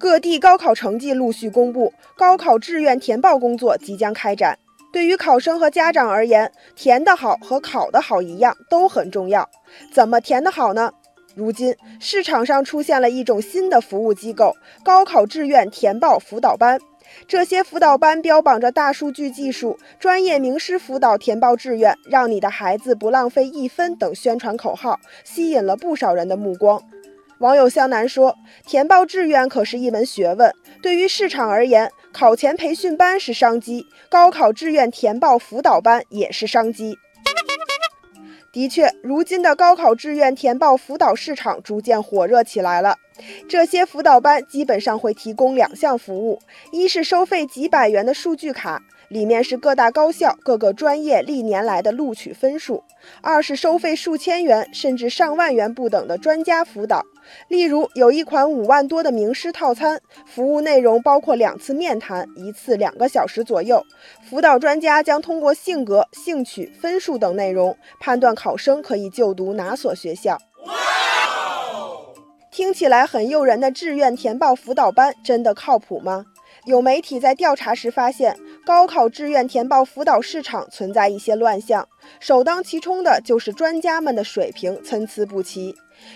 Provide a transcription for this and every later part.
各地高考成绩陆续公布，高考志愿填报工作即将开展。对于考生和家长而言，填得好和考得好一样都很重要。怎么填得好呢？如今市场上出现了一种新的服务机构——高考志愿填报辅导班。这些辅导班标榜着大数据技术、专业名师辅导填报志愿，让你的孩子不浪费一分等宣传口号，吸引了不少人的目光。网友向南说：“填报志愿可是一门学问，对于市场而言，考前培训班是商机，高考志愿填报辅导班也是商机。”的确，如今的高考志愿填报辅导市场逐渐火热起来了。这些辅导班基本上会提供两项服务：一是收费几百元的数据卡，里面是各大高校各个专业历年来的录取分数；二是收费数千元甚至上万元不等的专家辅导。例如，有一款五万多的名师套餐，服务内容包括两次面谈，一次两个小时左右。辅导专家将通过性格、兴趣、分数等内容，判断考生可以就读哪所学校。听起来很诱人的志愿填报辅导班，真的靠谱吗？有媒体在调查时发现，高考志愿填报辅导市场存在一些乱象，首当其冲的就是专家们的水平参差不齐。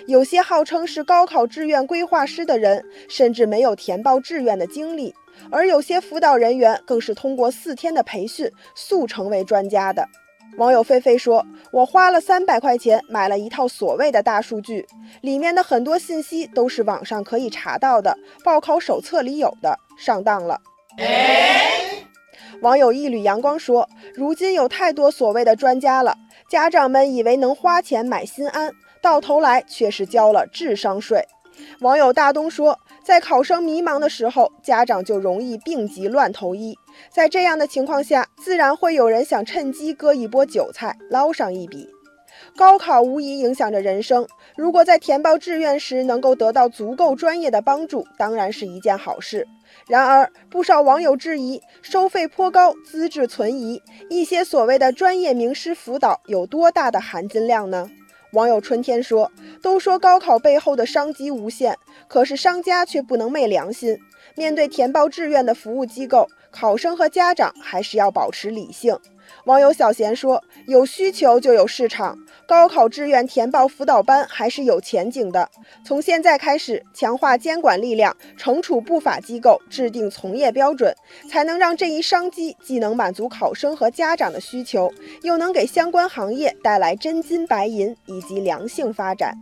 有些号称是高考志愿规划师的人，甚至没有填报志愿的经历；而有些辅导人员更是通过四天的培训速成为专家的。网友菲菲说：“我花了三百块钱买了一套所谓的大数据，里面的很多信息都是网上可以查到的，报考手册里有的，上当了。”网友一缕阳光说：“如今有太多所谓的专家了，家长们以为能花钱买心安。”到头来却是交了智商税。网友大东说，在考生迷茫的时候，家长就容易病急乱投医。在这样的情况下，自然会有人想趁机割一波韭菜，捞上一笔。高考无疑影响着人生，如果在填报志愿时能够得到足够专业的帮助，当然是一件好事。然而，不少网友质疑，收费颇高，资质存疑，一些所谓的专业名师辅导有多大的含金量呢？网友春天说：“都说高考背后的商机无限，可是商家却不能昧良心。面对填报志愿的服务机构，考生和家长还是要保持理性。”网友小贤说：“有需求就有市场，高考志愿填报辅导班还是有前景的。从现在开始，强化监管力量，惩处不法机构，制定从业标准，才能让这一商机既能满足考生和家长的需求，又能给相关行业带来真金白银以及良性发展。”